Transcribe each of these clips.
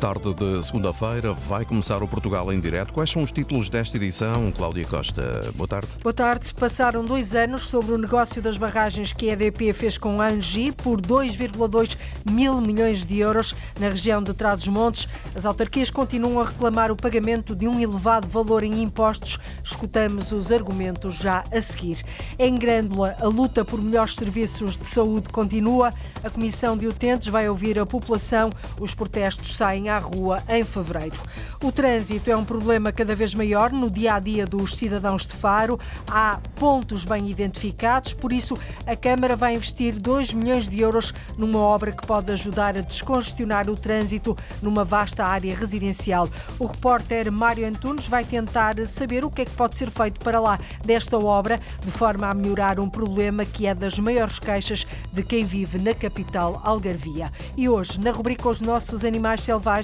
Tarde de segunda-feira vai começar o Portugal em direto. Quais são os títulos desta edição, Cláudia Costa? Boa tarde. Boa tarde. Passaram dois anos sobre o negócio das barragens que a EDP fez com a Angi por 2,2 mil milhões de euros na região de Trás-os-Montes. As autarquias continuam a reclamar o pagamento de um elevado valor em impostos. Escutamos os argumentos já a seguir. Em Grândola, a luta por melhores serviços de saúde continua. A Comissão de Utentes vai ouvir a população. Os protestos saem à rua em fevereiro. O trânsito é um problema cada vez maior no dia a dia dos cidadãos de Faro. Há pontos bem identificados, por isso a Câmara vai investir 2 milhões de euros numa obra que pode ajudar a descongestionar o trânsito numa vasta área residencial. O repórter Mário Antunes vai tentar saber o que é que pode ser feito para lá desta obra, de forma a melhorar um problema que é das maiores queixas de quem vive na capital Algarvia. E hoje, na rubrica Os Nossos Animais Selvagens,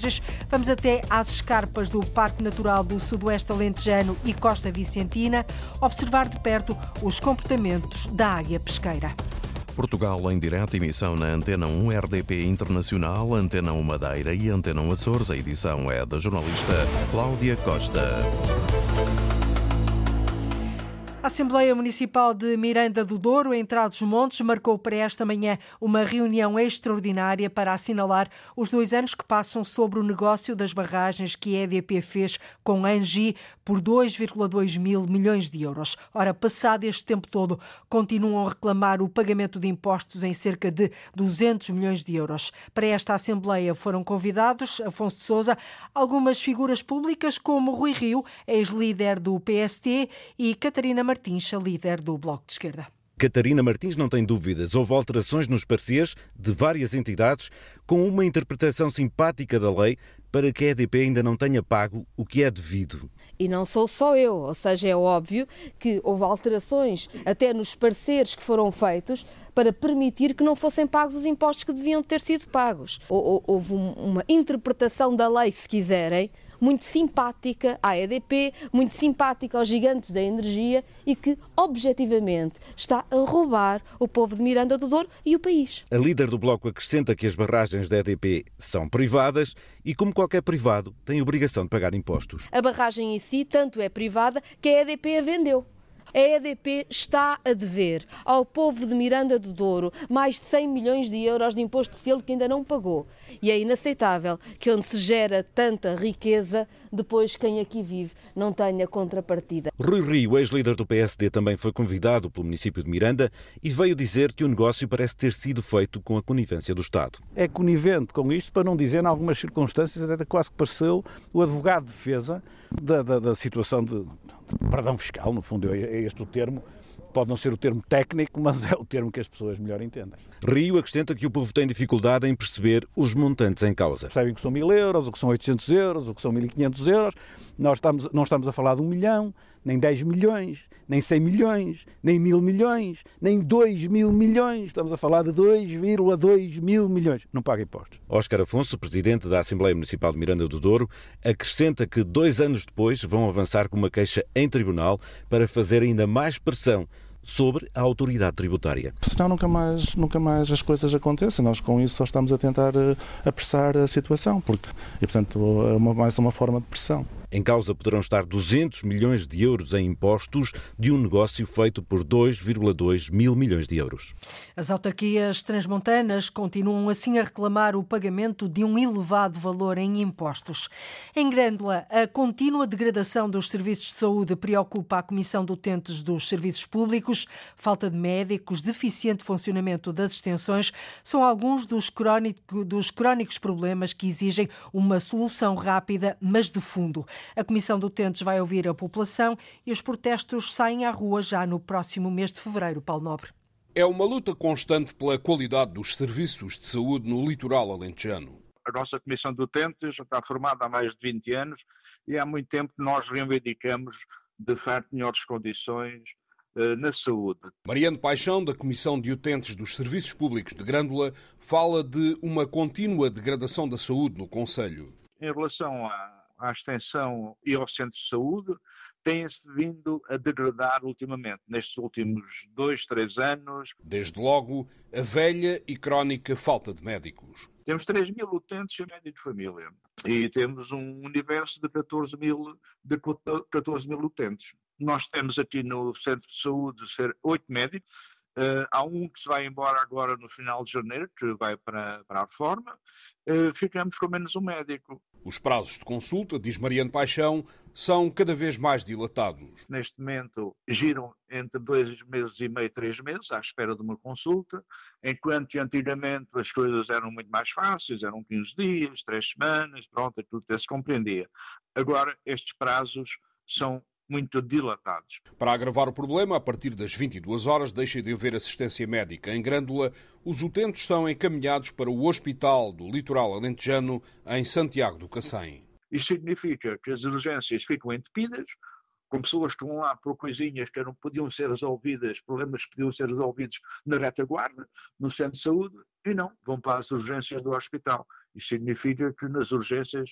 Vamos até às escarpas do Parque Natural do Sudoeste Alentejano e Costa Vicentina observar de perto os comportamentos da águia pesqueira. Portugal em direto, emissão na Antena 1 RDP Internacional, Antena 1 Madeira e Antena 1 Açores. A edição é da jornalista Cláudia Costa. A Assembleia Municipal de Miranda do Douro, em Trás-os-Montes, marcou para esta manhã uma reunião extraordinária para assinalar os dois anos que passam sobre o negócio das barragens que a EDP fez com a Angi por 2,2 mil milhões de euros. Ora, passado este tempo todo, continuam a reclamar o pagamento de impostos em cerca de 200 milhões de euros. Para esta Assembleia foram convidados Afonso de Souza, algumas figuras públicas como Rui Rio, ex-líder do PST, e Catarina Martins Martins, líder do Bloco de Esquerda. Catarina Martins não tem dúvidas. Houve alterações nos pareceres de várias entidades com uma interpretação simpática da lei para que a EDP ainda não tenha pago o que é devido. E não sou só eu, ou seja, é óbvio que houve alterações até nos pareceres que foram feitos para permitir que não fossem pagos os impostos que deviam ter sido pagos. Houve uma interpretação da lei, se quiserem, muito simpática à EDP, muito simpática aos gigantes da energia e que, objetivamente, está a roubar o povo de Miranda do Douro e o país. A líder do Bloco acrescenta que as barragens da EDP são privadas e, como qualquer privado, tem obrigação de pagar impostos. A barragem em si tanto é privada que a EDP a vendeu a EDP está a dever ao povo de Miranda do Douro mais de 100 milhões de euros de imposto de selo que ainda não pagou. E é inaceitável que onde se gera tanta riqueza, depois quem aqui vive não tenha contrapartida. Rui Rio, ex-líder do PSD, também foi convidado pelo município de Miranda e veio dizer que o negócio parece ter sido feito com a conivência do Estado. É conivente com isto, para não dizer, em algumas circunstâncias, até quase que pareceu o advogado de defesa da, da, da situação de, de perdão fiscal, no fundo é, é este o termo, pode não ser o termo técnico, mas é o termo que as pessoas melhor entendem. Rio acrescenta que o povo tem dificuldade em perceber os montantes em causa. Percebem que são mil euros, o que são 800 euros, o que são 1.500 euros. Nós estamos, não estamos a falar de um milhão, nem 10 milhões, nem 100 milhões, nem mil milhões, nem 2 mil milhões. Estamos a falar de 2,2 mil milhões. Não paga impostos. Oscar Afonso, presidente da Assembleia Municipal de Miranda do Douro, acrescenta que dois anos depois vão avançar com uma queixa em tribunal para fazer ainda mais pressão sobre a autoridade tributária. Senão nunca mais, nunca mais as coisas acontecem. Nós com isso só estamos a tentar eh, apressar a situação, porque, e portanto, é uma, mais uma forma de pressão. Em causa poderão estar 200 milhões de euros em impostos de um negócio feito por 2,2 mil milhões de euros. As autarquias transmontanas continuam assim a reclamar o pagamento de um elevado valor em impostos. Em Grândola, a contínua degradação dos serviços de saúde preocupa a Comissão de Utentes dos Serviços Públicos. Falta de médicos, deficiente funcionamento das extensões são alguns dos, crónico, dos crónicos problemas que exigem uma solução rápida, mas de fundo. A Comissão de Utentes vai ouvir a população e os protestos saem à rua já no próximo mês de fevereiro, Paulo Nobre. É uma luta constante pela qualidade dos serviços de saúde no litoral alentejano. A nossa Comissão de Utentes já está formada há mais de 20 anos e há muito tempo que nós reivindicamos, de facto, melhores condições eh, na saúde. Mariano Paixão, da Comissão de Utentes dos Serviços Públicos de Grândola, fala de uma contínua degradação da saúde no Conselho. Em relação à à extensão e ao centro de saúde. têm-se vindo a degradar ultimamente, nestes últimos dois, três anos. Desde logo, a velha e crónica falta de médicos. Temos 3 mil utentes em média de família e temos um universo de 14 mil, de 14 mil utentes. Nós temos aqui no centro de saúde ser 8 médicos, Uh, há um que se vai embora agora no final de janeiro, que vai para, para a reforma. Uh, ficamos com menos um médico. Os prazos de consulta, diz Mariano Paixão, são cada vez mais dilatados. Neste momento giram entre dois meses e meio, três meses, à espera de uma consulta, enquanto antigamente as coisas eram muito mais fáceis, eram 15 dias, três semanas, pronto, tudo até se compreendia. Agora estes prazos são muito dilatados. Para agravar o problema, a partir das 22 horas deixa de haver assistência médica. Em Grândola, os utentes são encaminhados para o Hospital do Litoral Alentejano, em Santiago do Cacém. Isso significa que as urgências ficam entupidas, com pessoas que vão lá por coisinhas que não podiam ser resolvidas, problemas que podiam ser resolvidos na retaguarda, no centro de saúde, e não, vão para as urgências do hospital. Isso significa que nas urgências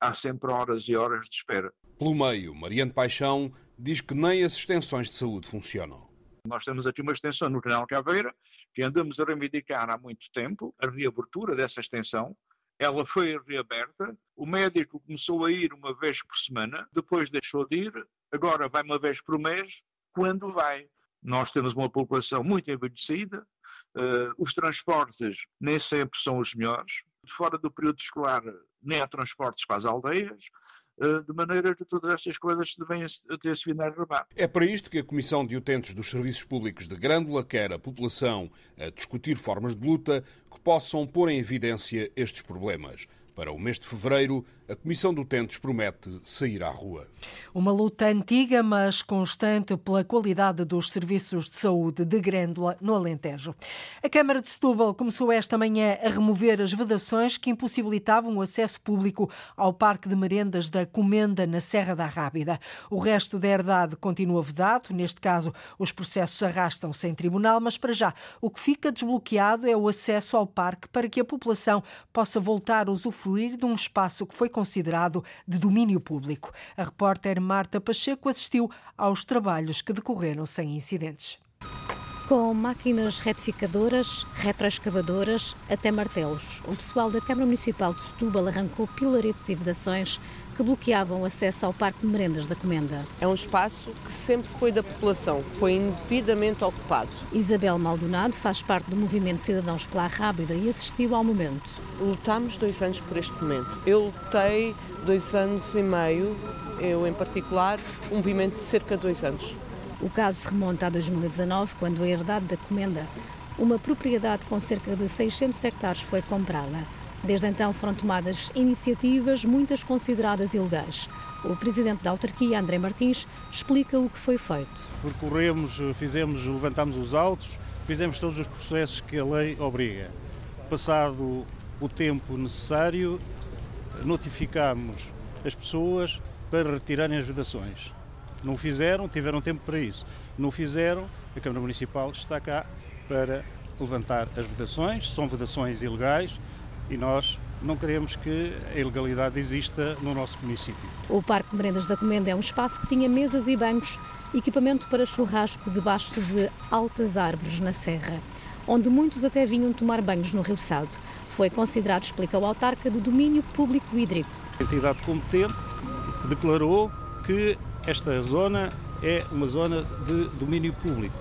há sempre horas e horas de espera. Pelo meio, Mariano Paixão diz que nem as extensões de saúde funcionam. Nós temos aqui uma extensão no Canal Caveira, que andamos a reivindicar há muito tempo, a reabertura dessa extensão. Ela foi reaberta, o médico começou a ir uma vez por semana, depois deixou de ir, agora vai uma vez por mês, quando vai. Nós temos uma população muito envelhecida, uh, os transportes nem sempre são os melhores, fora do período escolar nem há transportes para as aldeias, eh, de maneira que todas estas coisas devem ter-se vindo a arrumar. É para isto que a Comissão de Utentes dos Serviços Públicos de Grândola quer a população a discutir formas de luta que possam pôr em evidência estes problemas. Para o mês de fevereiro, a Comissão de Utentes promete sair à rua. Uma luta antiga, mas constante pela qualidade dos serviços de saúde de Grândola, no Alentejo. A Câmara de Setúbal começou esta manhã a remover as vedações que impossibilitavam o acesso público ao Parque de Merendas da Comenda, na Serra da Rábida. O resto da herdade continua vedado, neste caso, os processos arrastam-se em tribunal, mas para já o que fica desbloqueado é o acesso ao parque para que a população possa voltar a usufruir de um espaço que foi considerado de domínio público. A repórter Marta Pacheco assistiu aos trabalhos que decorreram sem incidentes. Com máquinas retificadoras, retroescavadoras, até martelos, o pessoal da Câmara Municipal de Setúbal arrancou pilaretes e vedações que bloqueavam o acesso ao Parque de Merendas da Comenda. É um espaço que sempre foi da população, foi indevidamente ocupado. Isabel Maldonado faz parte do movimento Cidadãos pela Rábida e assistiu ao momento. Lutámos dois anos por este momento. Eu lutei dois anos e meio, eu em particular, um movimento de cerca de dois anos. O caso se remonta a 2019, quando a herdade da Comenda, uma propriedade com cerca de 600 hectares, foi comprada. Desde então foram tomadas iniciativas, muitas consideradas ilegais. O presidente da autarquia, André Martins, explica o que foi feito. Percorremos, fizemos, levantamos os autos, fizemos todos os processos que a lei obriga. Passado o tempo necessário, notificamos as pessoas para retirarem as vedações. Não fizeram, tiveram tempo para isso. Não fizeram, a Câmara Municipal está cá para levantar as vedações, são vedações ilegais, e nós não queremos que a ilegalidade exista no nosso município. O Parque de Merendas da Comenda é um espaço que tinha mesas e bancos, equipamento para churrasco debaixo de altas árvores na serra, onde muitos até vinham tomar banhos no Rio Sado. Foi considerado, explica o autarca, de domínio público hídrico. A entidade competente declarou que esta zona é uma zona de domínio público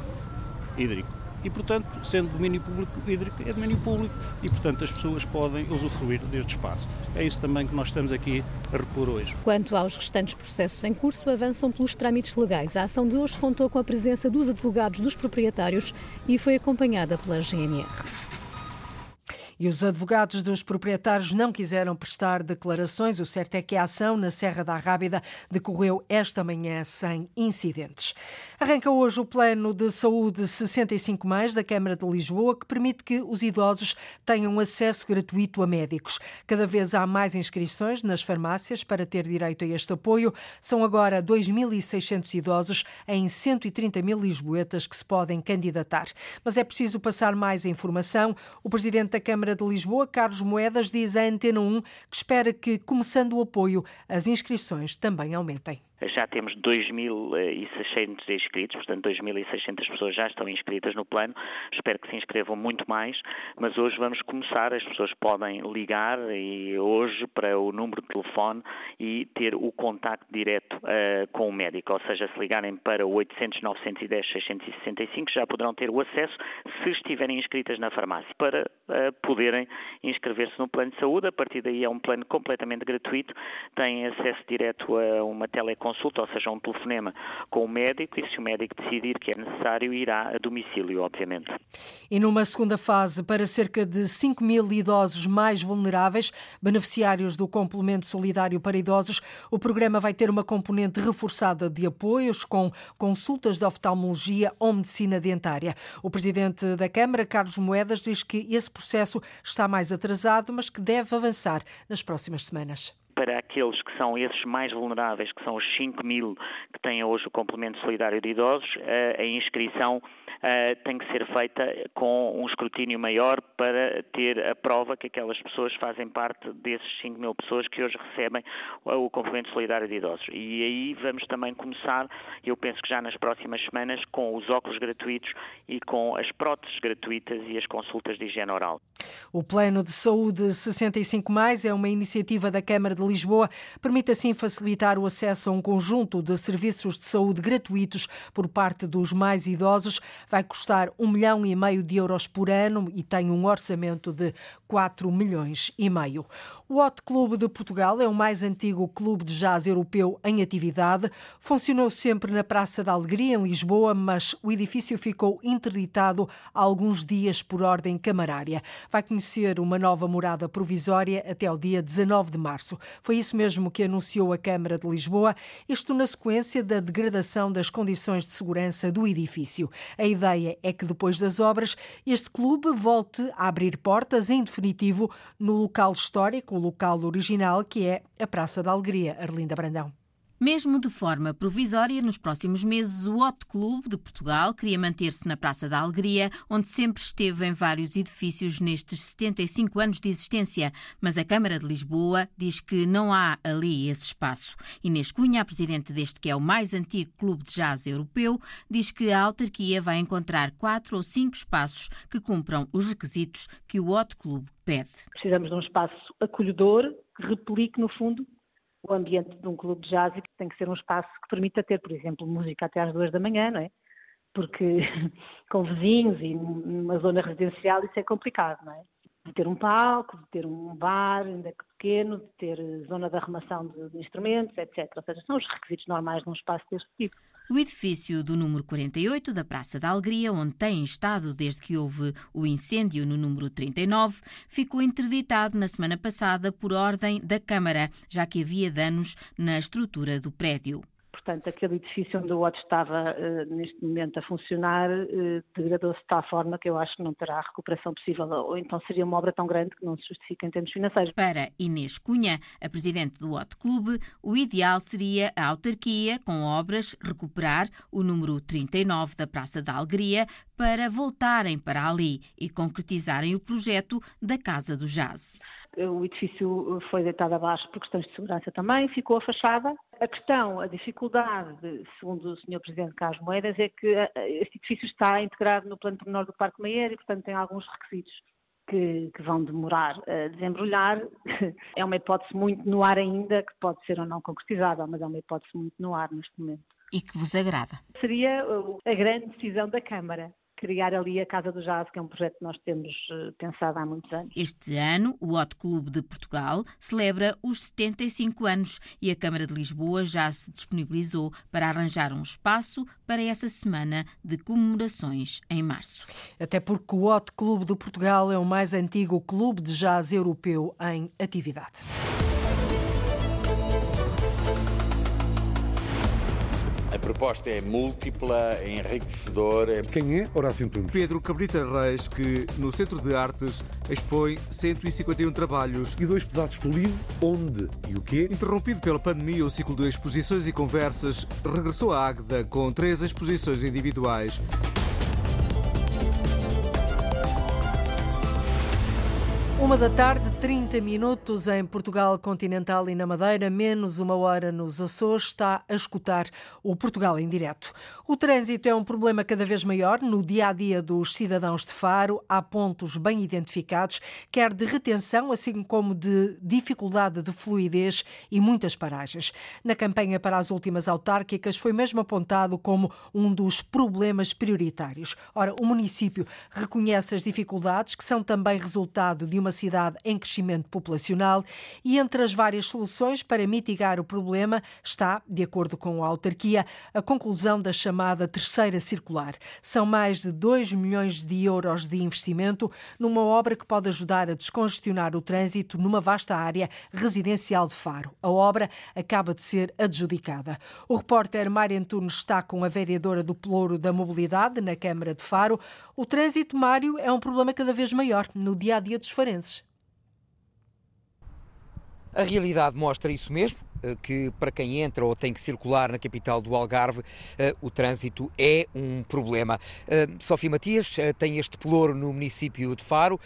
hídrico e, portanto, sendo domínio público hídrico, é domínio público e, portanto, as pessoas podem usufruir deste espaço. É isso também que nós estamos aqui a repor hoje. Quanto aos restantes processos em curso, avançam pelos trâmites legais. A ação de hoje contou com a presença dos advogados dos proprietários e foi acompanhada pela GNR e os advogados dos proprietários não quiseram prestar declarações. O certo é que a ação na Serra da Rábida decorreu esta manhã sem incidentes. Arranca hoje o Plano de Saúde 65 mais da Câmara de Lisboa, que permite que os idosos tenham acesso gratuito a médicos. Cada vez há mais inscrições nas farmácias para ter direito a este apoio. São agora 2.600 idosos em 130 mil lisboetas que se podem candidatar. Mas é preciso passar mais informação. O presidente da Câmara Câmara de Lisboa, Carlos Moedas, diz à Antena 1 que espera que, começando o apoio, as inscrições também aumentem. Já temos 2.600 inscritos, portanto 2.600 pessoas já estão inscritas no plano. Espero que se inscrevam muito mais, mas hoje vamos começar. As pessoas podem ligar e hoje para o número de telefone e ter o contacto direto uh, com o médico, ou seja, se ligarem para o 800 910 665 já poderão ter o acesso se estiverem inscritas na farmácia para uh, poderem inscrever-se no plano de saúde. A partir daí é um plano completamente gratuito, têm acesso direto a uma teleconsulta consulta, ou seja, um telefonema com o médico e se o médico decidir que é necessário, irá a domicílio, obviamente. E numa segunda fase, para cerca de 5 mil idosos mais vulneráveis, beneficiários do complemento solidário para idosos, o programa vai ter uma componente reforçada de apoios com consultas de oftalmologia ou medicina dentária. O presidente da Câmara, Carlos Moedas, diz que esse processo está mais atrasado, mas que deve avançar nas próximas semanas aqueles que são esses mais vulneráveis, que são os 5 mil que têm hoje o complemento solidário de idosos, a inscrição tem que ser feita com um escrutínio maior para ter a prova que aquelas pessoas fazem parte desses 5 mil pessoas que hoje recebem o complemento solidário de idosos. E aí vamos também começar, eu penso que já nas próximas semanas, com os óculos gratuitos e com as próteses gratuitas e as consultas de higiene oral. O Plano de Saúde 65 mais é uma iniciativa da Câmara de Lisboa, permite assim facilitar o acesso a um conjunto de serviços de saúde gratuitos por parte dos mais idosos vai custar um milhão e meio de euros por ano e tem um orçamento de 4 milhões e meio. O Hot Clube de Portugal é o mais antigo clube de jazz europeu em atividade. Funcionou sempre na Praça da Alegria, em Lisboa, mas o edifício ficou interditado há alguns dias por ordem camarária. Vai conhecer uma nova morada provisória até ao dia 19 de março. Foi isso mesmo que anunciou a Câmara de Lisboa, isto na sequência da degradação das condições de segurança do edifício. A ideia é que depois das obras este clube volte a abrir portas em definitivo no local histórico, o local original que é a Praça da Alegria, Arlinda Brandão. Mesmo de forma provisória, nos próximos meses, o Hot Clube de Portugal queria manter-se na Praça da Alegria, onde sempre esteve em vários edifícios nestes 75 anos de existência. Mas a Câmara de Lisboa diz que não há ali esse espaço. Inês Cunha, a presidente deste que é o mais antigo clube de jazz europeu, diz que a autarquia vai encontrar quatro ou cinco espaços que cumpram os requisitos que o Hot Clube pede. Precisamos de um espaço acolhedor que replique, no fundo, o ambiente de um clube de jazz tem que ser um espaço que permita ter, por exemplo, música até às duas da manhã, não é? Porque com vizinhos e numa zona residencial isso é complicado, não é? De ter um palco, de ter um bar, ainda que pequeno, de ter zona de arrumação de instrumentos, etc. Ou seja, são os requisitos normais de um espaço deste tipo. O edifício do número 48 da Praça da Alegria, onde tem estado desde que houve o incêndio no número 39, ficou interditado na semana passada por ordem da Câmara, já que havia danos na estrutura do prédio. Portanto, aquele edifício onde o OT estava uh, neste momento a funcionar uh, degradou-se de tal forma que eu acho que não terá recuperação possível, ou então seria uma obra tão grande que não se justifica em termos financeiros. Para Inês Cunha, a presidente do OT Clube, o ideal seria a autarquia, com obras, recuperar o número 39 da Praça da Alegria para voltarem para ali e concretizarem o projeto da Casa do Jazz o edifício foi deitado abaixo por questões de segurança também, ficou a fachada. A questão, a dificuldade, segundo o Sr. Presidente Carlos Moedas, é que eh, este edifício está integrado no plano pormenor do Parque Meyer e, portanto, tem alguns requisitos que, que, vão demorar a desembrulhar. É uma hipótese muito no ar ainda, que pode ser ou não concretizada, mas é uma hipótese muito no ar neste momento. E que vos agrada? Seria a grande decisão da Câmara criar ali a Casa do Jazz, que é um projeto que nós temos eh, pensado há muitos anos. Este ano, o Hot Clube de Portugal celebra os 75 anos e a Câmara de Lisboa já se disponibilizou para arranjar um espaço para essa semana de comemorações em março. Até porque o Hot Clube de Portugal é o mais antigo clube de jazz europeu em atividade. Proposta é múltipla, é enriquecedora. Quem é Horácio Antunes? Pedro Cabrita Reis, que no Centro de Artes expõe 151 trabalhos. E dois pedaços do livro, onde e o quê? Interrompido pela pandemia, o ciclo de exposições e conversas regressou à Águeda com três exposições individuais. Uma da tarde, 30 minutos em Portugal continental e na Madeira, menos uma hora nos Açores, está a escutar o Portugal em direto. O trânsito é um problema cada vez maior no dia a dia dos cidadãos de Faro. Há pontos bem identificados, quer de retenção, assim como de dificuldade de fluidez e muitas paragens. Na campanha para as últimas autárquicas foi mesmo apontado como um dos problemas prioritários. Ora, o município reconhece as dificuldades que são também resultado de uma cidade em crescimento populacional e entre as várias soluções para mitigar o problema está, de acordo com a autarquia, a conclusão da chamada terceira circular. São mais de 2 milhões de euros de investimento numa obra que pode ajudar a descongestionar o trânsito numa vasta área residencial de Faro. A obra acaba de ser adjudicada. O repórter Mário Antunes está com a vereadora do Pelouro da Mobilidade na Câmara de Faro. O trânsito, Mário, é um problema cada vez maior no dia a dia dos farenses. A realidade mostra isso mesmo, eh, que para quem entra ou tem que circular na capital do Algarve, eh, o trânsito é um problema. Eh, Sofia Matias tem este pelouro no município de Faro.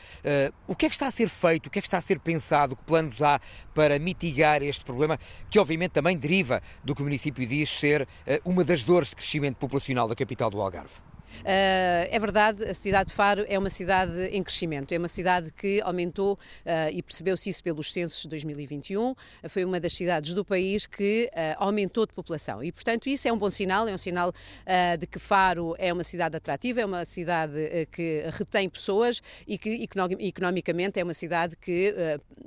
O que é que está a ser feito? O que é que está a ser pensado? Que planos há para mitigar este problema, que obviamente também deriva do que o município diz ser uma das dores de crescimento populacional da capital do Algarve? Uh, é verdade, a cidade de Faro é uma cidade em crescimento, é uma cidade que aumentou uh, e percebeu-se isso pelos censos de 2021, foi uma das cidades do país que uh, aumentou de população e, portanto, isso é um bom sinal, é um sinal de que Faro é uma cidade atrativa, é uma cidade que retém pessoas e que economicamente é uma cidade que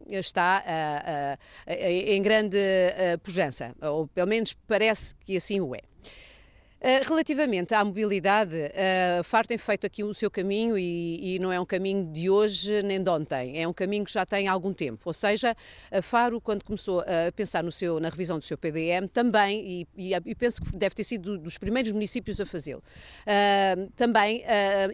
está em grande pujança, ou pelo menos parece que assim o é. Eh, relativamente à mobilidade, uh, Faro tem feito aqui o seu caminho e, e, não é um caminho de hoje nem de ontem, é um caminho que já tem algum tempo. Ou seja, Faro, quando começou a pensar no seu, na revisão do seu PDM, também, e, e, penso que deve ter sido dos primeiros municípios a fazê-lo, uh, também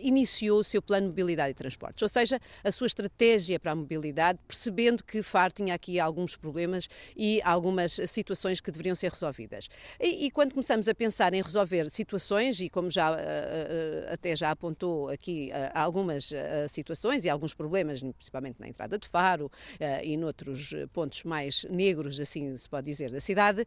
iniciou o seu plano de mobilidade e transportes. Ou seja, a sua estratégia para a mobilidade, percebendo que Faro tinha aqui alguns problemas e algumas situações que deveriam ser resolvidas. E, e quando começamos a pensar em resolver haver situações, e como já uh, até já apontou aqui uh, algumas situações e alguns problemas, principalmente na entrada de Faro e noutros pontos mais negros, assim se pode dizer, da cidade.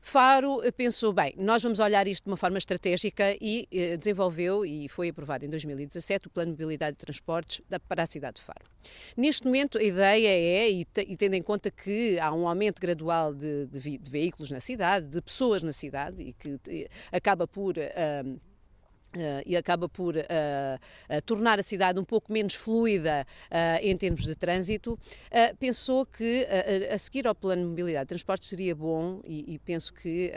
Faro pensou, bem, nós vamos olhar isto de uma forma estratégica e eh, desenvolveu e foi aprovado em 2017 o Plano de Mobilidade de Transportes da, para a cidade de Faro. Neste momento, a ideia é, e, e tendo em conta que há um aumento gradual de, de, de, veículos na cidade, de pessoas na cidade, e que eh, acaba por. Uh, Uh, e acaba por uh, uh, tornar a cidade um pouco menos fluida em termos de trânsito, pensou que a seguir ao plano de mobilidade de transporte seria bom, e, e penso que,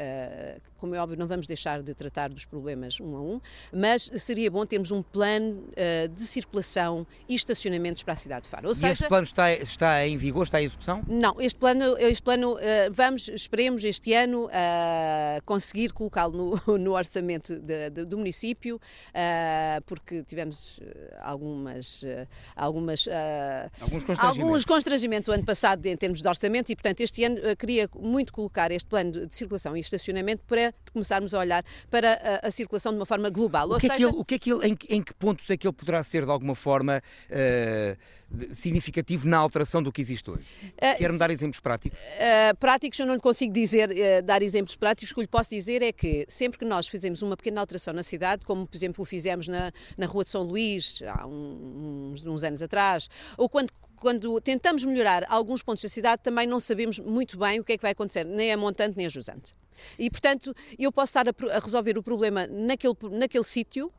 como é óbvio, não vamos deixar de tratar dos problemas um a um, mas seria bom termos um plano de circulação e estacionamentos para a cidade de Faro. Ou e seja, este plano está, está em vigor, está em execução? Não, este plano, este plano vamos, esperemos este ano conseguir colocá-lo no, no, orçamento de, de, do município uh, porque tivemos algumas, uh, algumas, alguns, constrangimentos. alguns constrangimentos o ano passado em termos de orçamento e, portanto, este ano queria muito colocar este plano de, circulação e estacionamento para começarmos a olhar para a, a circulação de uma forma global. O que, seja... é que ele, o que é que ele, em, em, que pontos é que ele poderá ser, de alguma forma, significativo na alteração do que existe hoje? Uh, Quer-me dar exemplos práticos? Uh, práticos eu não lhe consigo dizer, uh, dar exemplos práticos, o que lhe posso dizer é que sempre que nós fizemos uma pequena alteração na cidade, como por exemplo o fizemos na, na Rua de São Luís, há uns, uns anos atrás, ou quando quando tentamos melhorar alguns pontos da cidade, também não sabemos muito bem o que é que vai acontecer, nem a montante nem a jusante. E, portanto, eu posso estar a, resolver o problema naquele, naquele sítio,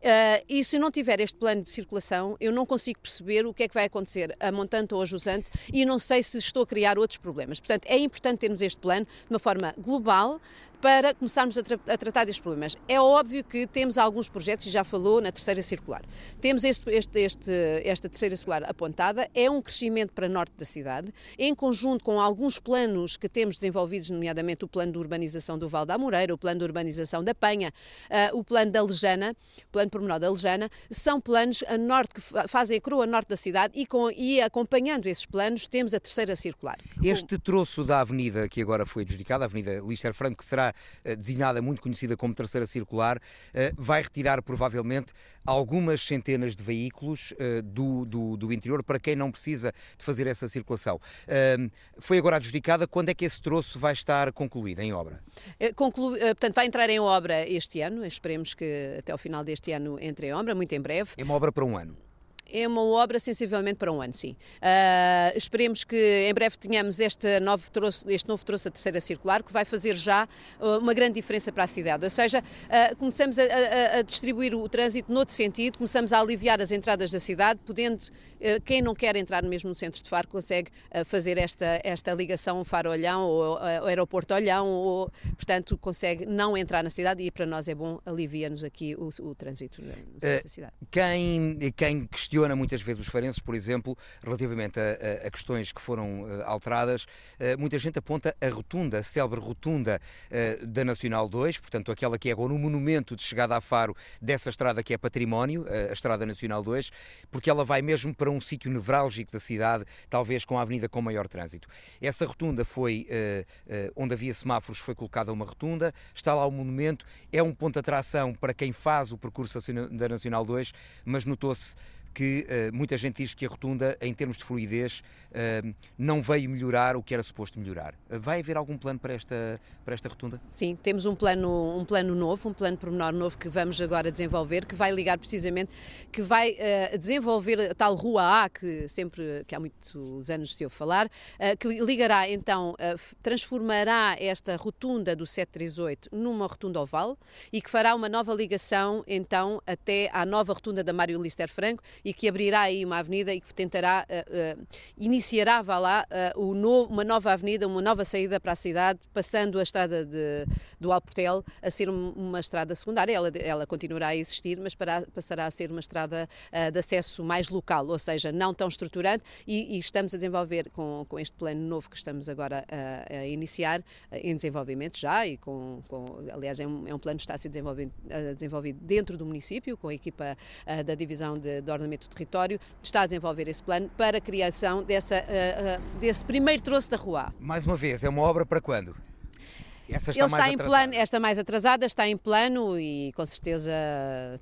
Uh, e se não tiver este plano de circulação, eu não consigo perceber o que é que vai acontecer a montante ou a jusante e não sei se estou a criar outros problemas. Portanto, é importante termos este plano de uma forma global, para começarmos a, tra a, tratar destes problemas. É óbvio que temos alguns projetos, e já falou na terceira circular. Temos este, este, este, esta terceira circular apontada, é um crescimento para norte da cidade, em conjunto com alguns planos que temos desenvolvidos, nomeadamente o plano de urbanização do Val da Amoreira, o plano de urbanização da Penha, uh, o plano da Lejana, plano pormenor da Lejana, são planos a norte que fazem a crua norte da cidade e, com, e acompanhando esses planos temos a terceira circular. Este troço da avenida que agora foi adjudicada, a Avenida Lister Franco, que será já designada, muito conhecida como terceira circular, vai retirar provavelmente algumas centenas de veículos do, do, do interior para quem não precisa de fazer essa circulação. Foi agora adjudicada, quando é que esse troço vai estar concluído em obra? Conclu... Portanto, vai entrar em obra este ano, esperemos que até ao final deste ano entre em obra, muito em breve. É uma obra para um ano é uma obra sensivelmente para um ano, sim. Uh, esperemos que em breve tenhamos este novo, troço, este novo troço da terceira circular, que vai fazer já uh, uma grande diferença para a cidade. Ou seja, uh, começamos a, a, a, distribuir o trânsito noutro sentido, começamos a aliviar as entradas da cidade, podendo, quem não quer entrar mesmo no centro de Faro, consegue fazer esta, esta ligação Faro-Olhão ou Aeroporto-Olhão, ou, portanto, consegue não entrar na cidade e para nós é bom, alivia-nos aqui o, o trânsito no centro da cidade. Quem, quem questiona muitas vezes os farenses, por exemplo, relativamente a, a, questões que foram alteradas. Muita gente aponta a rotunda, a célebre rotunda da Nacional 2, portanto, aquela que é agora um monumento de chegada a Faro dessa estrada que é património, a Estrada Nacional 2, porque ela vai mesmo para um sítio nevrálgico da cidade, talvez com a avenida com maior trânsito. Essa rotunda foi, onde havia semáforos, foi colocada uma rotunda, está lá o monumento, é um ponto de atração para quem faz o percurso da Nacional 2, mas notou-se que uh, muita gente diz que a rotunda, em termos de fluidez, uh, não veio melhorar o que era suposto melhorar. Uh, vai haver algum plano para esta, para esta rotunda? Sim, temos um plano, um plano novo, um plano pormenor novo que vamos agora desenvolver, que vai ligar precisamente, que vai desenvolver a tal Rua A, que sempre, que há muitos anos se ouve falar, que ligará então, transformará esta rotunda do 738 numa rotunda oval e que fará uma nova ligação então até à nova rotunda da Mário Lister Franco e que abrirá aí uma avenida e que tentará, uh, uh, iniciará, vá lá, uh, no, uma nova avenida, uma nova saída para a cidade, passando a estrada de, do Alportel a ser uma estrada secundária. Ela, ela continuará a existir, mas para, passará a ser uma estrada de acesso mais local, ou seja, não tão estruturante, e, e estamos a desenvolver com, com este plano novo que estamos agora a, a iniciar, em desenvolvimento já, e com, com aliás, é um, é um, plano que está a ser desenvolvido, desenvolvido dentro do município, com a equipa da Divisão de, de do Território, está a desenvolver esse plano para a criação dessa, uh, uh, desse primeiro troço da rua. Mais uma vez, é uma obra para quando? Essa está Ele está em plano, esta mais atrasada está em plano e com certeza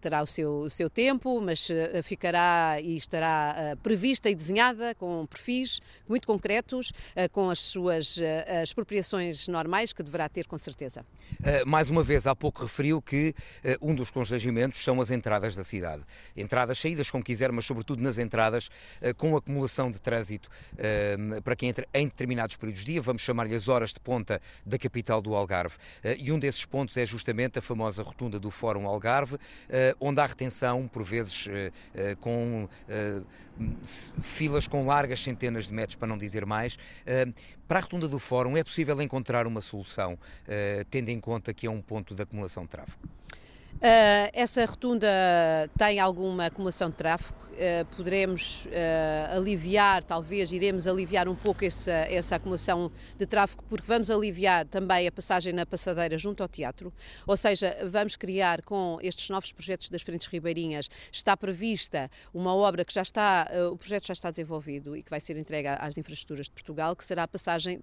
terá o seu, o seu tempo, mas eh, ficará e estará uh, prevista e desenhada com perfis muito concretos, uh, com as suas expropriações normais que deverá ter com certeza. mais uma vez, há pouco referiu que um dos constrangimentos são as entradas da cidade. Entradas, saídas, como quiser, mas sobretudo nas entradas, com acumulação de trânsito para quem entra em determinados períodos de dia, vamos chamar-lhe as horas de ponta da capital do Algarve. Eh, e um desses pontos é justamente a famosa rotunda do Fórum Algarve, eh, onde há retenção, por vezes eh, com filas com largas centenas de metros, para não dizer mais. Para a rotunda do Fórum é possível encontrar uma solução, tendo em conta que é um ponto de acumulação de tráfego? Uh, essa rotunda tem alguma acumulação de tráfego, uh, poderemos uh, aliviar, talvez iremos aliviar um pouco essa, essa acumulação de tráfego, porque vamos aliviar também a passagem na passadeira junto ao teatro, ou seja, vamos criar com estes novos projetos das Frentes Ribeirinhas, está prevista uma obra que já está, o projeto já está desenvolvido e que vai ser entregue às infraestruturas de Portugal, que será a passagem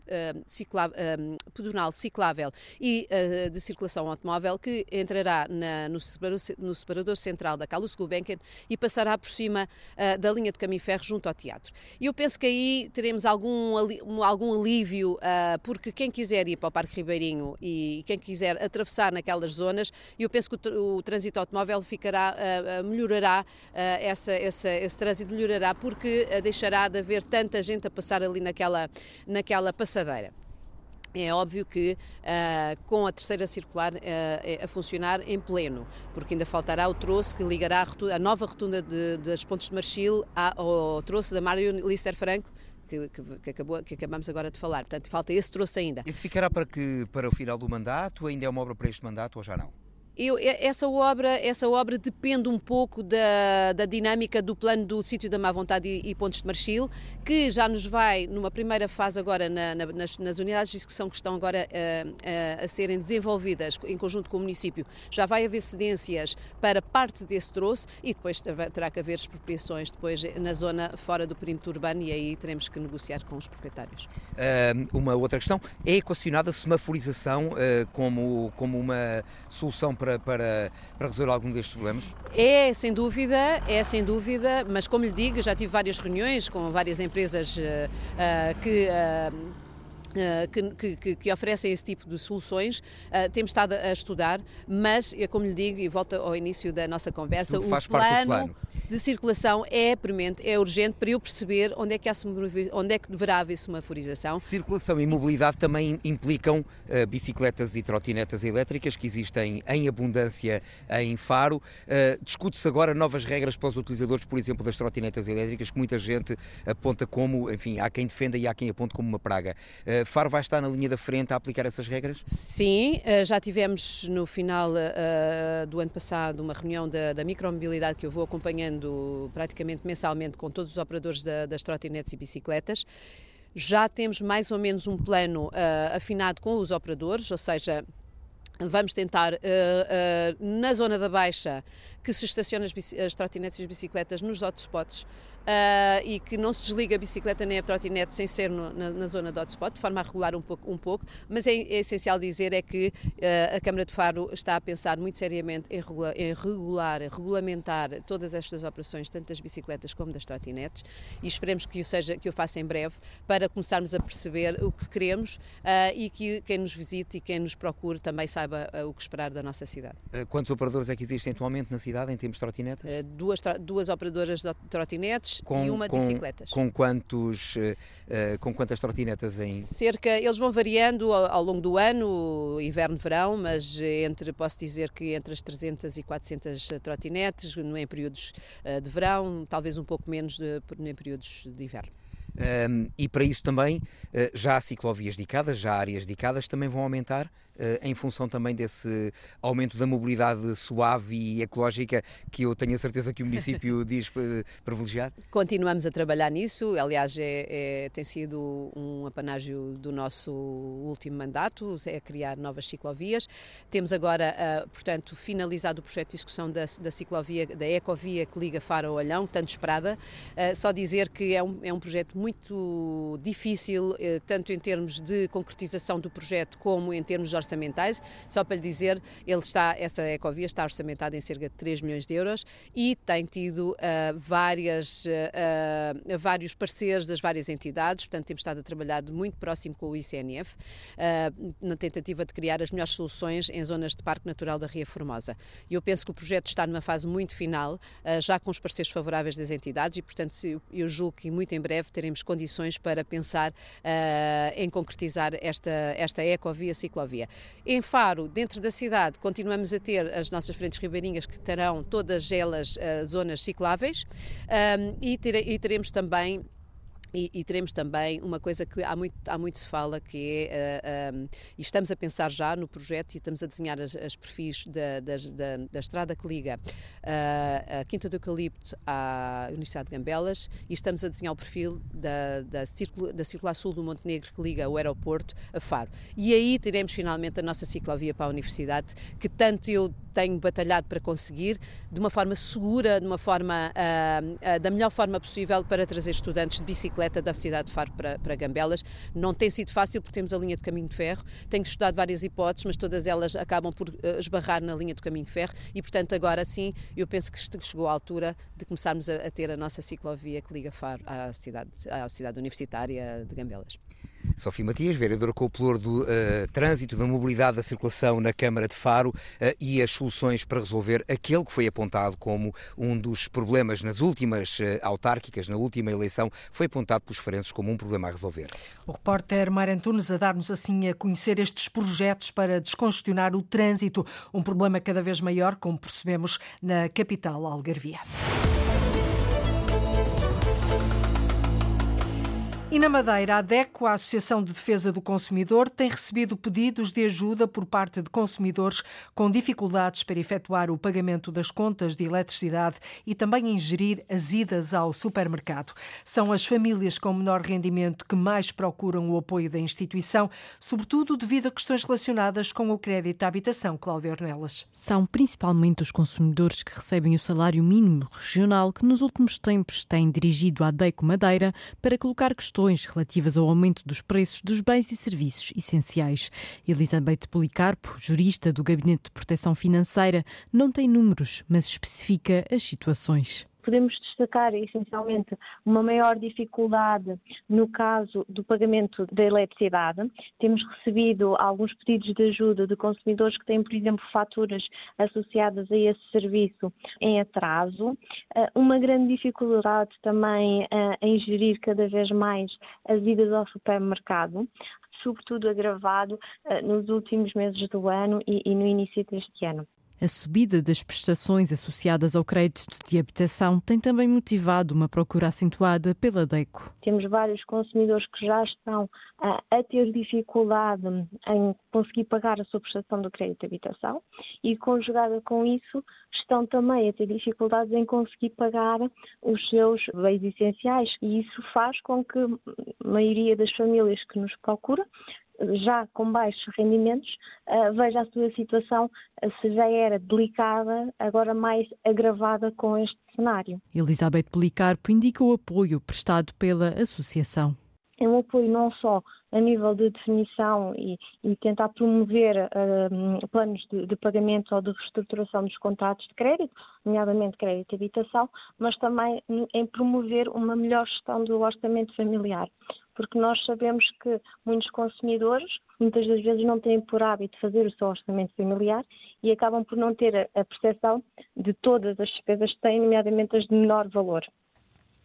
pedonal ciclável e de circulação automóvel, que entrará na no, separador, no separador central da Carlos Gulbenkian e passará por cima uh, da linha de caminho ferro junto ao teatro. E eu penso que aí teremos algum, algum alívio, uh, porque quem quiser ir para o Parque Ribeirinho e quem quiser atravessar naquelas zonas, eu penso que o, o trânsito automóvel ficará, uh, melhorará, essa, essa, esse trânsito melhorará, porque deixará de haver tanta gente a passar ali naquela, naquela passadeira. É óbvio que uh, com a terceira circular uh, a funcionar em pleno, porque ainda faltará o troço que ligará a, rotunda, a nova rotunda de, das Pontes de Marchil ao troço da Mário Lister Franco, que, que, que, acabou, que acabamos agora de falar. Portanto, falta esse troço ainda. Esse ficará para, que, para o final do mandato? Ainda é uma obra para este mandato ou já não? Eu, essa, obra, essa obra depende um pouco da, da dinâmica do plano do sítio da má vontade e, e, pontos de Marchil, que já nos vai, numa primeira fase agora, na, na, nas, nas, unidades de execução que estão agora uh, uh, a serem desenvolvidas em conjunto com o município, já vai haver cedências para parte desse troço e depois terá que haver expropriações depois na zona fora do perímetro urbano e aí teremos que negociar com os proprietários. Uma outra questão, é equacionada a semaforização como, como uma solução para para, para, para resolver algum destes problemas? É, sem dúvida, é sem dúvida, mas como lhe digo, já tive várias reuniões com várias empresas uh, uh, que. Uh, que, que, que, oferecem esse tipo de soluções, uh, temos estado a estudar, mas, como lhe digo, e volto ao início da nossa conversa, o plano, plano, de circulação é premente, é urgente para eu perceber onde é que, há, onde é que deverá haver semaforização. Circulação e mobilidade também implicam uh, bicicletas e trotinetas elétricas que existem em abundância em Faro. Uh, Discute-se agora novas regras para os utilizadores, por exemplo, das trotinetas elétricas, que muita gente aponta como, enfim, há quem defenda e há quem aponte como uma praga. Uh, Faro vai estar na linha da frente a aplicar essas regras? Sim, já tivemos no final do ano passado uma reunião da, da micromobilidade que eu vou acompanhando praticamente mensalmente com todos os operadores da, das trotinetes e bicicletas. Já temos mais ou menos um plano uh, afinado com os operadores, ou seja, Vamos tentar, uh, uh, na zona da Baixa, que se estaciona as, as trotinetes e as bicicletas nos hotspots, uh, e que não se desliga a bicicleta nem a trotinete sem ser no, na, na, zona do hotspot, de forma a regular um pouco, um pouco mas é, é essencial dizer é que uh, a Câmara de Faro está a pensar muito seriamente em, regula, em regular, regulamentar todas estas operações, tanto das bicicletas como das trotinetes, e esperemos que o, seja, que o faça em breve, para começarmos a perceber o que queremos uh, e que quem nos visite e quem nos procure também saiba o que esperar da nossa cidade. Quantos operadores é que existem atualmente na cidade em termos de trotinetas? duas, duas operadoras de trotinetes, com, e uma de com, bicicletas. Com, quantos, uh, com quantas trotinetas em? Cerca, eles vão variando ao, ao longo do ano, inverno, verão, mas entre, posso dizer que entre as 300 e 400 trotinetes, em períodos de verão, talvez um pouco menos de, em períodos de inverno. Um, e para isso também, já há ciclovias dedicadas, já há áreas dedicadas, também vão aumentar eh, em função também desse aumento da mobilidade suave e ecológica que eu tenho a certeza que o município diz privilegiar? Continuamos a trabalhar nisso, aliás, é, é, tem sido um apanágio do nosso último mandato, é criar novas ciclovias. Temos agora, uh, portanto, finalizado o projeto de execução da, da ciclovia, da ecovia que liga Faro ao Olhão, tanto esperada. Só dizer que é um, é um projeto muito difícil, tanto em termos de concretização do projeto como em termos de orçamentais. Só para lhe dizer, ele está, essa ecovia está orçamentada em cerca de 3 milhões de euros e tem tido uh, várias, uh, vários parceiros das várias entidades, portanto temos estado a trabalhar muito próximo com o ICNF uh, na tentativa de criar as melhores soluções em zonas de Parque Natural da Ria Formosa. E eu penso que o projeto está numa fase muito final, já com os parceiros favoráveis das entidades e, portanto, eu julgo que muito em breve teremos condições para pensar em concretizar esta, esta ecovia ciclovia. Em Faro, dentro da cidade, continuamos a ter as nossas frentes ribeirinhas que terão todas elas uh, zonas cicláveis um, e, e teremos também e, e, teremos também uma coisa que há muito, há muito se fala, que é, uh, um, e estamos a pensar já no projeto e estamos a desenhar as, as perfis da, da, da, da, estrada que liga uh, a Quinta do Eucalipto à Universidade de Gambelas e estamos a desenhar o perfil da, da, circula, da Circular Sul do Montenegro que liga o aeroporto a Faro. E aí teremos finalmente a nossa ciclovia para a Universidade, que tanto eu tenho batalhado para conseguir, de uma forma segura, de uma forma, uh, da melhor forma possível para trazer estudantes de bicicleta da cidade de Faro para, para Gambelas. Não tem sido fácil porque temos a linha de caminho de ferro. Tenho estudado várias hipóteses, mas todas elas acabam por uh, esbarrar na linha do caminho de ferro e, portanto, agora sim, eu penso que chegou a altura de começarmos a, a ter a nossa ciclovia que liga Faro à cidade, à cidade universitária de Gambelas. Sofia Matias, vereadora pluro do uh, trânsito, da mobilidade, da circulação na Câmara de Faro uh, e as soluções para resolver aquele que foi apontado como um dos problemas nas últimas uh, autárquicas, na última eleição, foi apontado pelos farenses como um problema a resolver. O repórter Mário Antunes a dar-nos assim a conhecer estes projetos para descongestionar o trânsito, um problema cada vez maior, como percebemos, na capital algarvia. E na Madeira, a DECO, a Associação de Defesa do Consumidor, tem recebido pedidos de ajuda por parte de consumidores com dificuldades para efetuar o pagamento das contas de eletricidade e também ingerir as idas ao supermercado. São as famílias com menor rendimento que mais procuram o apoio da instituição, sobretudo devido a questões relacionadas com o crédito à habitação. Cláudia Ornelas. São principalmente os consumidores que recebem o salário mínimo regional que nos últimos tempos têm dirigido à DECO Madeira para colocar questões questões relativas ao aumento dos preços dos bens e serviços essenciais. Elizabeth Policarpo, jurista do Gabinete de Proteção Financeira, não tem números, mas especifica as situações podemos destacar essencialmente uma maior dificuldade no caso do pagamento da eletricidade. Temos recebido alguns pedidos de ajuda de consumidores que têm, por exemplo, faturas associadas a esse serviço em atraso. Eh, uma grande dificuldade também eh, em gerir cada vez mais as idas ao supermercado sobretudo agravado uh, nos últimos meses do ano e, e no início deste ano. A subida das prestações associadas ao crédito de habitação tem também motivado uma procura acentuada pela DECO. Temos vários consumidores que já estão a, a ter dificuldade em conseguir pagar a sua prestação do crédito de habitação e, conjugada com isso, estão também a ter dificuldades em conseguir pagar os seus bens essenciais. E isso faz com que a maioria das famílias que nos procura já com baixos rendimentos, uh, veja a sua situação, uh, se já era delicada, agora mais agravada com este cenário. Elizabeth Policarpo indica o apoio prestado pela associação. É um apoio não só a nível de definição e, e tentar promover uh, planos de, de, pagamento ou de reestruturação dos contratos de crédito, nomeadamente crédito de habitação, mas também em promover uma melhor gestão do orçamento familiar porque nós sabemos que muitos consumidores muitas das vezes não têm por hábito fazer o seu orçamento familiar e acabam por não ter a percepção de todas as despesas que têm, nomeadamente as de menor valor.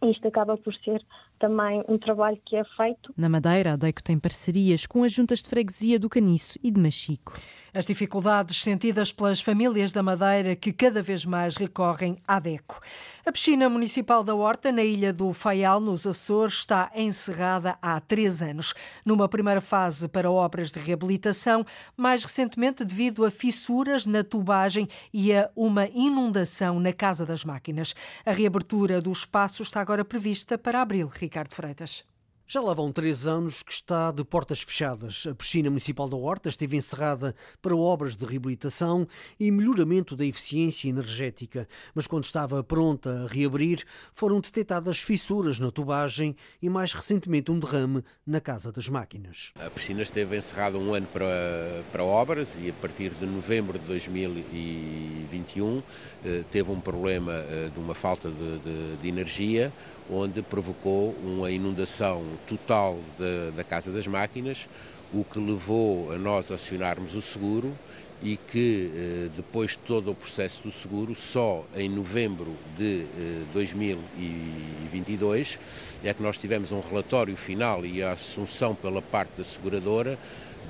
Isto acaba por ser também um trabalho que é feito. Na Madeira, a DECO tem parcerias com as juntas de freguesia do Caniço e de Machico. As dificuldades sentidas pelas famílias da Madeira que cada vez mais recorrem à DECO. A piscina municipal da Horta, na ilha do Faial, nos Açores, está encerrada há três anos. Numa primeira fase para obras de reabilitação, mais recentemente devido a fissuras na tubagem e a uma inundação na Casa das Máquinas. A reabertura do espaço está agora prevista para abril. Ricardo Freitas. Já lá vão três anos que está de portas fechadas. A piscina municipal da Horta esteve encerrada para obras de reabilitação e melhoramento da eficiência energética, mas quando estava pronta a reabrir, foram detectadas fissuras na tubagem e mais recentemente um derrame na casa das máquinas. A piscina esteve encerrada um ano para, para obras e a partir de novembro de 2021 eh, teve um problema eh, de uma falta de, de, de energia, onde provocou uma inundação total de, da Casa das Máquinas, o que levou a nós acionarmos o seguro e que eh, depois de todo o processo do seguro, só em novembro de 2022 é que nós tivemos um relatório final e a assunção pela parte da seguradora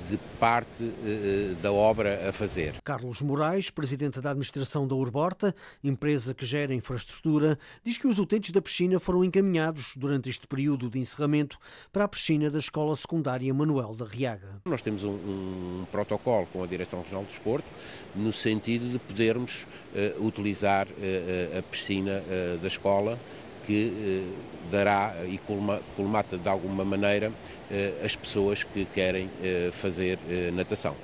de parte uh, da obra a fazer. Carlos Moraes, presidente da administração da Urborta, empresa que gera infraestrutura, diz que os utentes da piscina foram encaminhados durante este período de encerramento para a piscina da Escola Secundária Manuel da Riaga. Nós temos um, um protocolo com a Direção Regional do Desporto no sentido de podermos uh, utilizar a piscina da escola que eh, dará e colmata de alguma maneira eh, as pessoas que querem eh, fazer natação.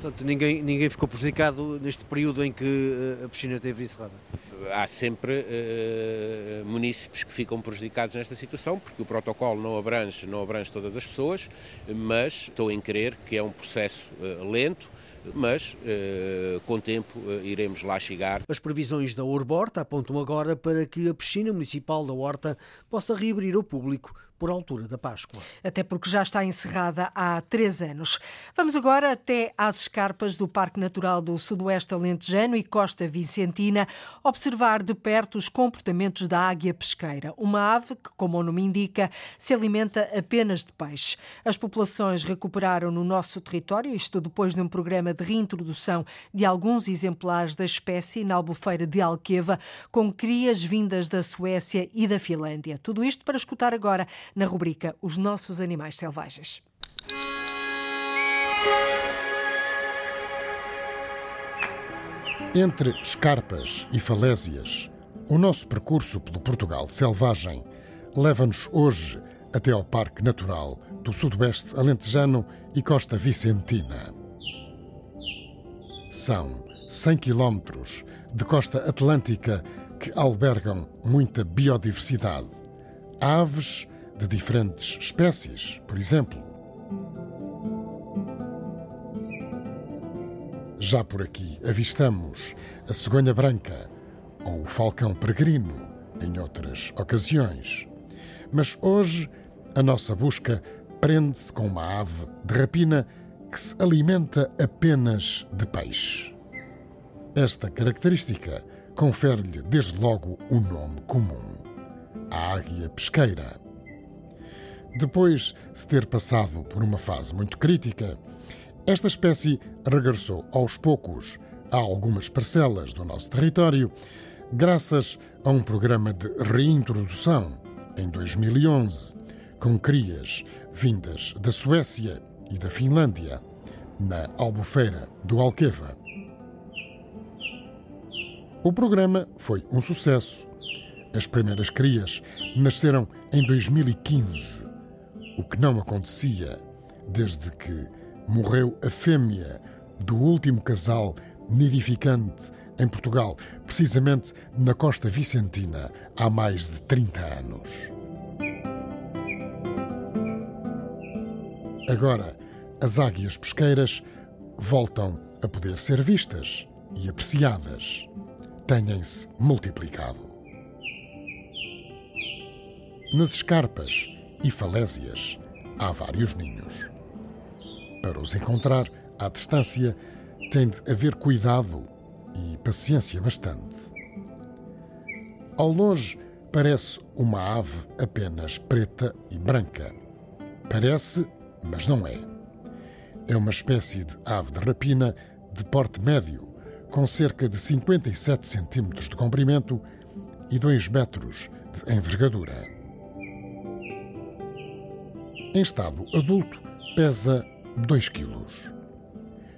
Portanto, ninguém, ninguém ficou prejudicado neste período em que a piscina esteve encerrada? Há sempre uh, munícipes que ficam prejudicados nesta situação, porque o protocolo não abrange, não abrange todas as pessoas, mas estou em crer que é um processo uh, lento, mas eh, com tempo eh, iremos lá chegar. As previsões da Urborta apontam agora para que a piscina municipal da Horta possa reabrir ao público por altura da Páscoa. Até porque já está encerrada há três anos. Vamos agora até às escarpas do Parque Natural do Sudoeste Alentejano e Costa Vicentina observar de perto os comportamentos da águia pesqueira, uma ave que, como o nome indica, se alimenta apenas de peixe. As populações recuperaram no nosso território, isto depois de um programa de reintrodução de alguns exemplares da espécie na albufeira de Alqueva, com crias vindas da Suécia e da Finlândia. Tudo isto para escutar agora na rubrica Os Nossos Animais Selvagens. Entre escarpas e falésias, o nosso percurso pelo Portugal selvagem leva-nos hoje até ao Parque Natural do Sudoeste Alentejano e Costa Vicentina. São 100 quilómetros de costa atlântica que albergam muita biodiversidade. Aves de diferentes espécies, por exemplo. Já por aqui avistamos a cegonha branca ou o falcão peregrino em outras ocasiões. Mas hoje a nossa busca prende-se com uma ave de rapina que se alimenta apenas de peixe. Esta característica confere-lhe desde logo um nome comum, a águia pesqueira. Depois de ter passado por uma fase muito crítica, esta espécie regressou aos poucos a algumas parcelas do nosso território, graças a um programa de reintrodução em 2011, com crias vindas da Suécia e da Finlândia, na Albufeira do Alqueva. O programa foi um sucesso. As primeiras crias nasceram em 2015, o que não acontecia desde que morreu a fêmea do último casal nidificante em Portugal, precisamente na costa vicentina, há mais de 30 anos. Agora, as águias pesqueiras voltam a poder ser vistas e apreciadas. Têm-se multiplicado. Nas escarpas e falésias há vários ninhos. Para os encontrar à distância, tem de haver cuidado e paciência bastante. Ao longe, parece uma ave apenas preta e branca. Parece, mas não é. É uma espécie de ave de rapina de porte médio, com cerca de 57 centímetros de comprimento e 2 metros de envergadura. Em estado adulto, pesa 2 quilos.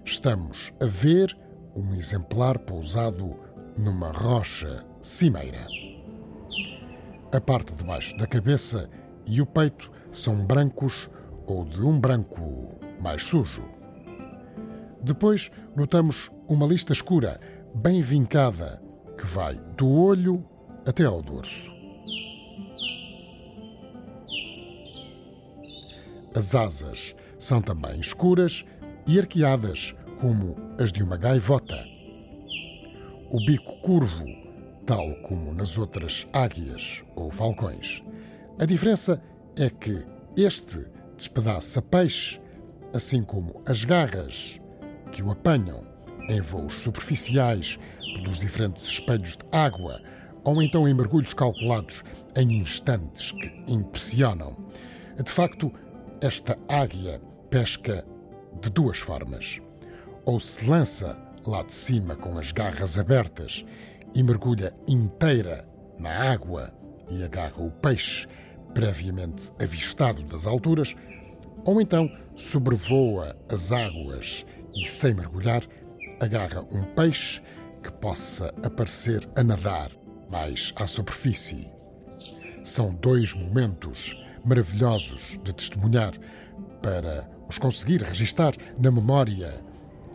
Estamos a ver um exemplar pousado numa rocha cimeira. A parte de baixo da cabeça e o peito são brancos ou de um branco mais sujo. Depois notamos uma lista escura, bem vincada, que vai do olho até ao dorso. As asas são também escuras e arqueadas, como as de uma gaivota. O bico curvo, tal como nas outras águias ou falcões. A diferença é que este despedaça peixe, assim como as garras que o apanham em voos superficiais pelos diferentes espelhos de água ou então em mergulhos calculados em instantes que impressionam. De facto, esta águia pesca de duas formas. Ou se lança lá de cima com as garras abertas e mergulha inteira na água e agarra o peixe previamente avistado das alturas, ou então sobrevoa as águas e, sem mergulhar, agarra um peixe que possa aparecer a nadar mais à superfície. São dois momentos maravilhosos de testemunhar para os conseguir registar na memória,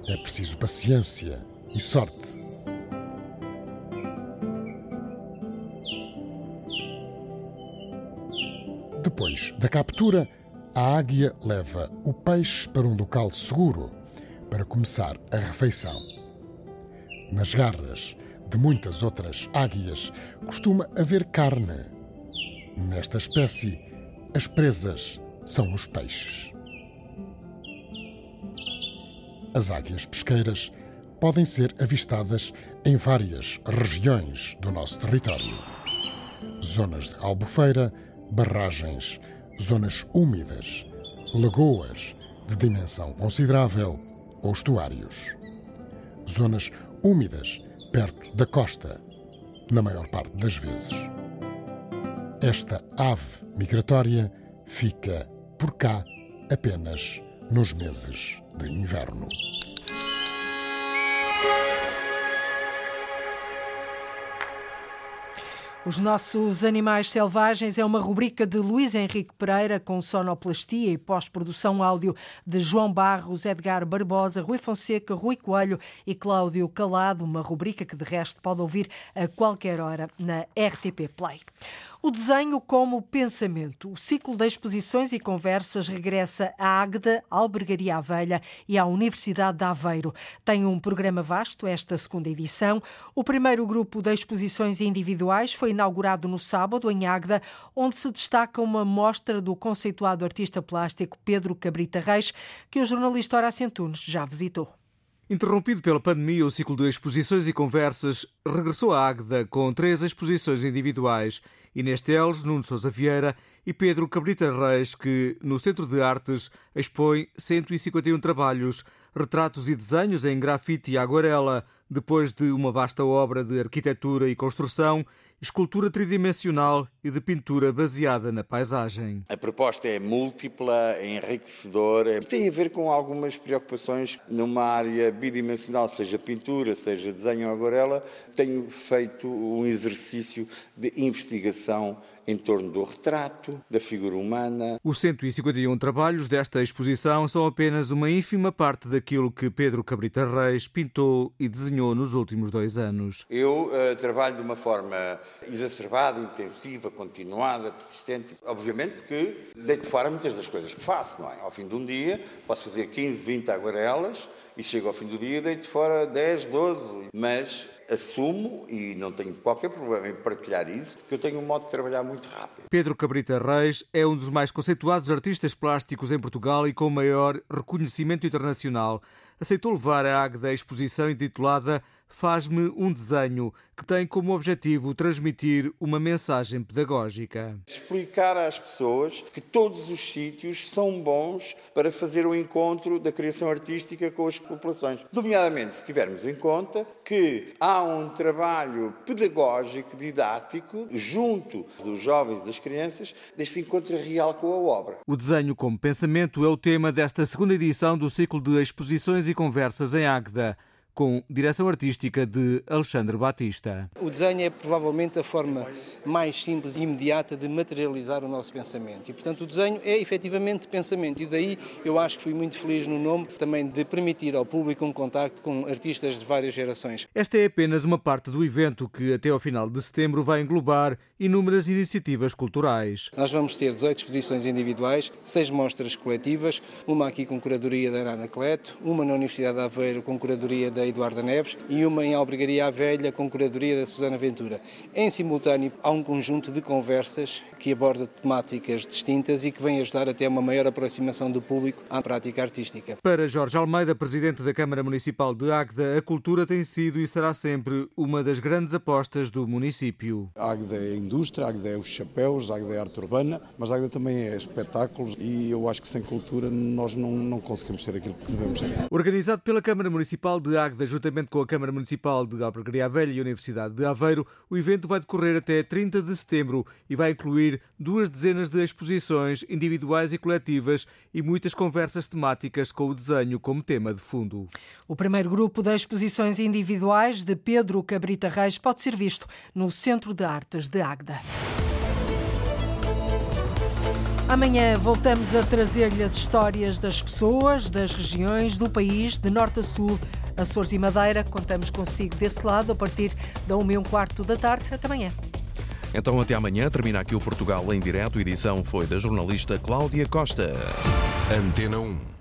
é preciso paciência e sorte. Depois da captura, a águia leva o peixe para um local seguro para começar a refeição. Nas garras de muitas outras águias costuma haver carne. Nesta espécie, as presas são os peixes. As águias pesqueiras podem ser avistadas em várias regiões do nosso território. Zonas de albufeira, barragens, zonas úmidas, lagoas de dimensão considerável ou estuários. Zonas úmidas perto da costa, na maior parte das vezes. Esta ave migratória fica por cá apenas nos meses de inverno. Os nossos animais selvagens é uma rubrica de Luís Henrique Pereira com sonoplastia e pós-produção áudio de João Barros, Edgar Barbosa, Rui Fonseca, Rui Coelho e Cláudio Calado, uma rubrica que de resto pode ouvir a qualquer hora na RTP Play. O desenho como pensamento. O ciclo de exposições e conversas regressa à Águeda, Albergaria Velha e à Universidade de Aveiro. Tem um programa vasto esta segunda edição. O primeiro grupo de exposições individuais foi inaugurado no sábado em Águeda, onde se destaca uma mostra do conceituado artista plástico Pedro Cabrita Reis, que o jornalista Horácio Antunes já visitou. Interrompido pela pandemia, o ciclo de exposições e conversas regressou à Águeda com três exposições individuais Inês Teles, Nuno Sousa Vieira e Pedro Cabrita Reis, que no Centro de Artes expõe 151 trabalhos, retratos e desenhos em grafite e aguarela, depois de uma vasta obra de arquitetura e construção escultura tridimensional e de pintura baseada na paisagem. A proposta é múltipla, é enriquecedora, tem a ver com algumas preocupações numa área bidimensional, seja pintura, seja desenho ou aguarela. Tenho feito um exercício de investigação em torno do retrato, da figura humana. Os 151 trabalhos desta exposição são apenas uma ínfima parte daquilo que Pedro Cabrita Reis pintou e desenhou nos últimos dois anos. Eu uh, trabalho de uma forma exacerbada, intensiva, continuada, persistente. Obviamente que deito fora muitas das coisas que faço, não é? Ao fim de um dia posso fazer 15, 20 aguarelas e chego ao fim do dia e deito fora 10, 12. Mas assumo e não tenho qualquer problema em partilhar isso, que eu tenho um modo de trabalhar muito rápido. Pedro Cabrita Reis é um dos mais conceituados artistas plásticos em Portugal e com maior reconhecimento internacional. Aceitou levar a Águeda a exposição intitulada Faz-me um desenho, que tem como objetivo transmitir uma mensagem pedagógica. Explicar às pessoas que todos os sítios são bons para fazer o encontro da criação artística com as populações. Nomeadamente, se tivermos em conta que há um trabalho pedagógico, didático, junto dos jovens e das crianças, deste encontro real com a obra. O desenho como pensamento é o tema desta segunda edição do ciclo de exposições e conversas em Águeda com direção artística de Alexandre Batista. O desenho é provavelmente a forma mais simples e imediata de materializar o nosso pensamento. E, portanto, o desenho é efetivamente pensamento. E daí eu acho que fui muito feliz no nome também de permitir ao público um contacto com artistas de várias gerações. Esta é apenas uma parte do evento que, até ao final de setembro, vai englobar inúmeras iniciativas culturais. Nós vamos ter 18 exposições individuais, seis mostras coletivas, uma aqui com curadoria da Ana Cleto, uma na Universidade de Aveiro com curadoria da Eduarda Neves e uma em Albergaria Velha com curadoria da Susana Ventura. Em simultâneo, há um conjunto de conversas que aborda temáticas distintas e que vem ajudar até uma maior aproximação do público à prática artística. Para Jorge Almeida, presidente da Câmara Municipal de Águeda, a cultura tem sido e será sempre uma das grandes apostas do município. Águeda é indústria, Águeda é os chapéus, Águeda é arte urbana, mas Águeda também é espetáculos e eu acho que sem cultura nós não, não conseguimos ser aquilo que devemos ser. Organizado pela Câmara Municipal de Águeda, juntamente com a Câmara Municipal de Albergaria Velha e a Universidade de Aveiro, o evento vai decorrer até 30 de setembro e vai incluir duas dezenas de exposições individuais e coletivas e muitas conversas temáticas com o desenho como tema de fundo. O primeiro grupo de exposições individuais de Pedro Cabrita Reis pode ser visto no Centro de Artes de Agda. Amanhã voltamos a trazer-lhe as histórias das pessoas, das regiões, do país, de norte a sul, Açores e Madeira. Contamos consigo desse lado a partir da 1 e um quarto da tarde. Até amanhã. Então, até amanhã. Termina aqui o Portugal em direto. A edição foi da jornalista Cláudia Costa. Antena 1.